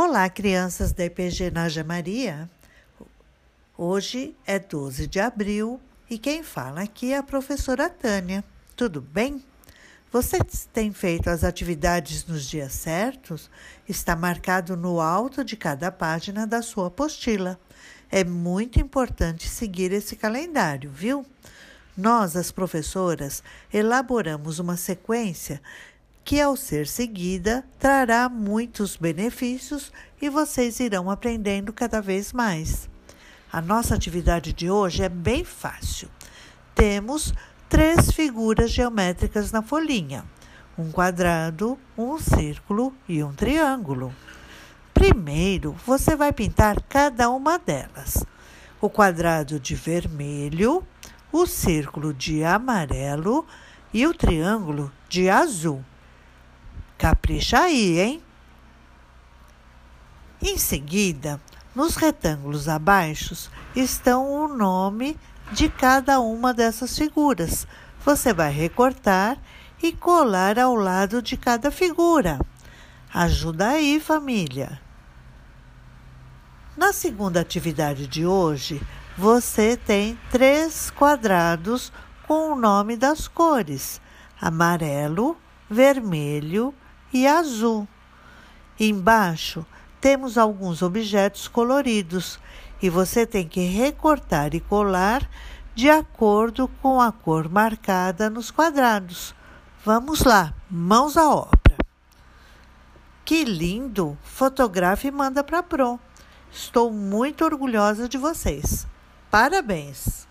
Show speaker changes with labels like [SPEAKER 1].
[SPEAKER 1] Olá, crianças da IPG Naja Maria. Hoje é 12 de abril e quem fala aqui é a professora Tânia. Tudo bem? Você tem feito as atividades nos dias certos? Está marcado no alto de cada página da sua apostila. É muito importante seguir esse calendário, viu? Nós, as professoras, elaboramos uma sequência que, ao ser seguida, trará muitos benefícios e vocês irão aprendendo cada vez mais. A nossa atividade de hoje é bem fácil. Temos três figuras geométricas na folhinha: um quadrado, um círculo e um triângulo. Primeiro, você vai pintar cada uma delas. O quadrado de vermelho, o círculo de amarelo e o triângulo de azul. Capricha aí, hein? Em seguida, nos retângulos abaixo estão o nome de cada uma dessas figuras. Você vai recortar e colar ao lado de cada figura. Ajuda aí, família! Na segunda atividade de hoje, você tem três quadrados com o nome das cores: amarelo, vermelho e azul. Embaixo temos alguns objetos coloridos e você tem que recortar e colar de acordo com a cor marcada nos quadrados. Vamos lá, mãos à obra. Que lindo! Fotografe e manda para Pro. Estou muito orgulhosa de vocês. Parabéns!